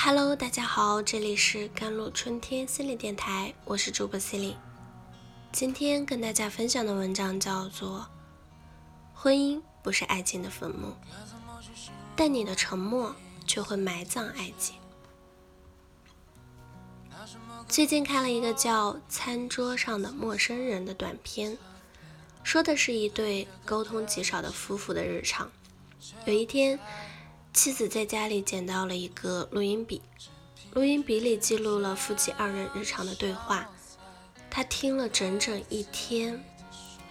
Hello，大家好，这里是甘露春天心理电台，我是主播 c i l y 今天跟大家分享的文章叫做《婚姻不是爱情的坟墓，但你的沉默却会埋葬爱情》。最近看了一个叫《餐桌上的陌生人》的短片，说的是一对沟通极少的夫妇的日常。有一天。妻子在家里捡到了一个录音笔，录音笔里记录了夫妻二人日常的对话。他听了整整一天，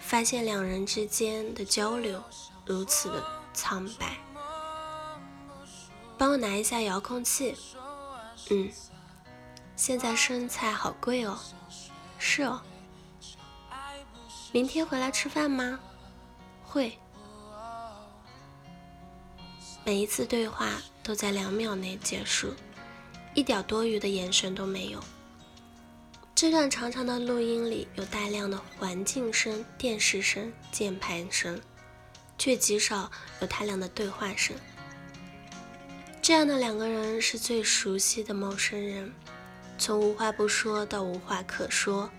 发现两人之间的交流如此的苍白。帮我拿一下遥控器。嗯。现在生菜好贵哦。是哦。明天回来吃饭吗？会。每一次对话都在两秒内结束，一点多余的眼神都没有。这段长长的录音里有大量的环境声、电视声、键盘声，却极少有他俩的对话声。这样的两个人是最熟悉的陌生人，从无话不说到无话可说。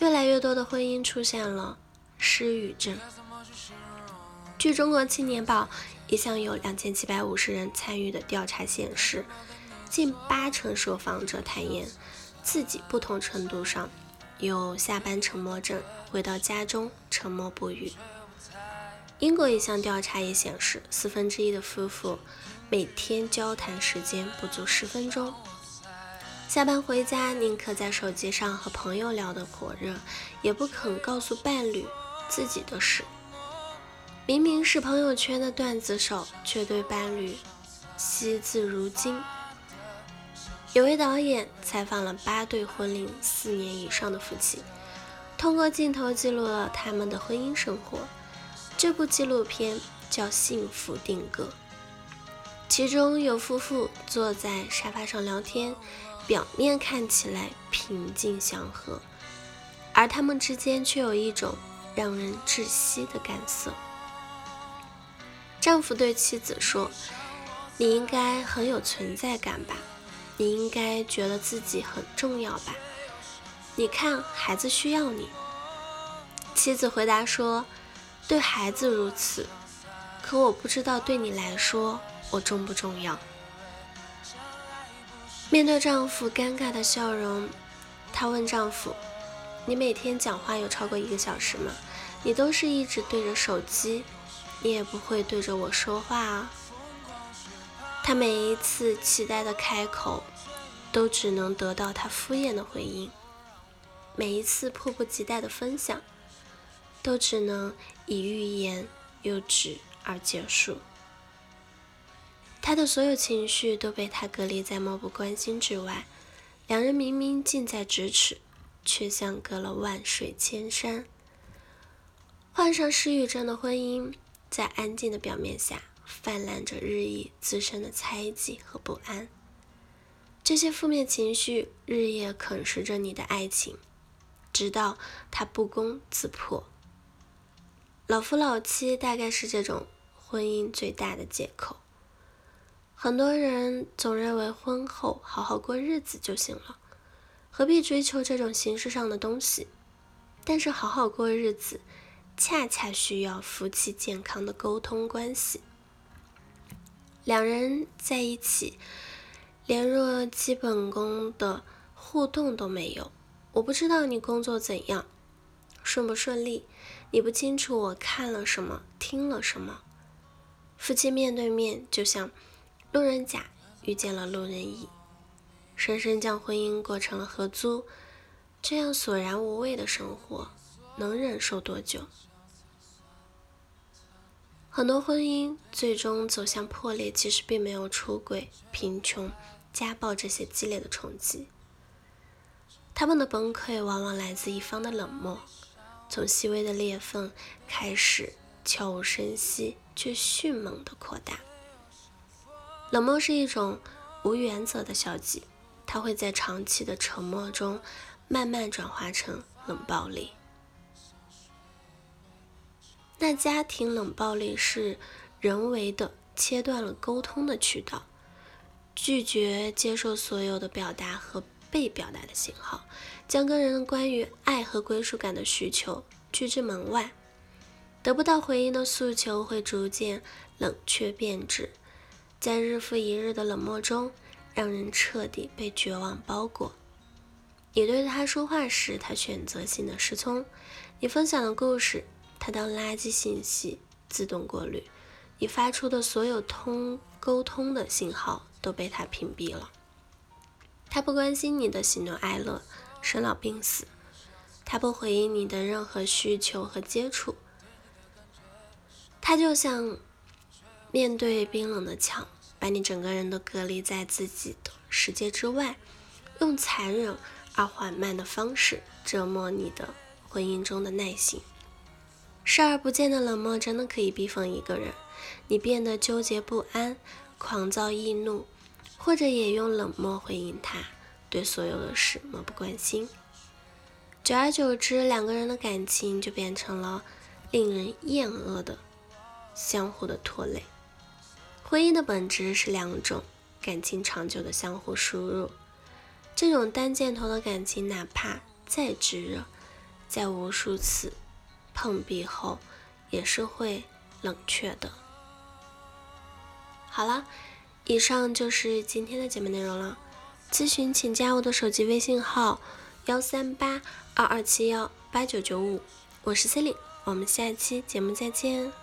越来越多的婚姻出现了失语症。据《中国青年报》。一项有两千七百五十人参与的调查显示，近八成受访者坦言自己不同程度上有下班沉默症，回到家中沉默不语。英国一项调查也显示，四分之一的夫妇每天交谈时间不足十分钟，下班回家宁可在手机上和朋友聊得火热，也不肯告诉伴侣自己的事。明明是朋友圈的段子手，却对伴侣惜字如金。有位导演采访了八对婚龄四年以上的夫妻，通过镜头记录了他们的婚姻生活。这部纪录片叫《幸福定格》，其中有夫妇坐在沙发上聊天，表面看起来平静祥和，而他们之间却有一种让人窒息的干涩。丈夫对妻子说：“你应该很有存在感吧？你应该觉得自己很重要吧？你看，孩子需要你。”妻子回答说：“对孩子如此，可我不知道对你来说我重不重要。”面对丈夫尴尬的笑容，她问丈夫：“你每天讲话有超过一个小时吗？你都是一直对着手机。”你也不会对着我说话啊。他每一次期待的开口，都只能得到他敷衍的回应；每一次迫不及待的分享，都只能以欲言又止而结束。他的所有情绪都被他隔离在漠不关心之外，两人明明近在咫尺，却像隔了万水千山。患上失语症的婚姻。在安静的表面下，泛滥着日益滋生的猜忌和不安。这些负面情绪日夜啃食着你的爱情，直到它不攻自破。老夫老妻大概是这种婚姻最大的借口。很多人总认为婚后好好过日子就行了，何必追求这种形式上的东西？但是好好过日子。恰恰需要夫妻健康的沟通关系。两人在一起，连若基本功的互动都没有。我不知道你工作怎样，顺不顺利，你不清楚我看了什么，听了什么。夫妻面对面，就像路人甲遇见了路人乙，深深将婚姻过成了合租，这样索然无味的生活。能忍受多久？很多婚姻最终走向破裂，其实并没有出轨、贫穷、家暴这些激烈的冲击。他们的崩溃往往来自一方的冷漠，从细微的裂缝开始，悄无声息却迅猛的扩大。冷漠是一种无原则的消极，它会在长期的沉默中慢慢转化成冷暴力。那家庭冷暴力是人为的切断了沟通的渠道，拒绝接受所有的表达和被表达的信号，将个人关于爱和归属感的需求拒之门外。得不到回应的诉求会逐渐冷却变质，在日复一日的冷漠中，让人彻底被绝望包裹。你对他说话时，他选择性的失聪；你分享的故事，他当垃圾信息自动过滤；你发出的所有通沟通的信号都被他屏蔽了。他不关心你的喜怒哀乐、生老病死，他不回应你的任何需求和接触。他就像面对冰冷的墙，把你整个人都隔离在自己的世界之外，用残忍而缓慢的方式折磨你的婚姻中的耐心。视而不见的冷漠真的可以逼疯一个人，你变得纠结不安、狂躁易怒，或者也用冷漠回应他，对所有的事漠不关心。久而久之，两个人的感情就变成了令人厌恶的。相互的拖累。婚姻的本质是两种感情长久的相互输入。这种单箭头的感情，哪怕再炙热，在无数次碰壁后，也是会冷却的。好了，以上就是今天的节目内容了。咨询请加我的手机微信号：幺三八二二七幺八九九五，我是 c e l i n e 我们下期节目再见。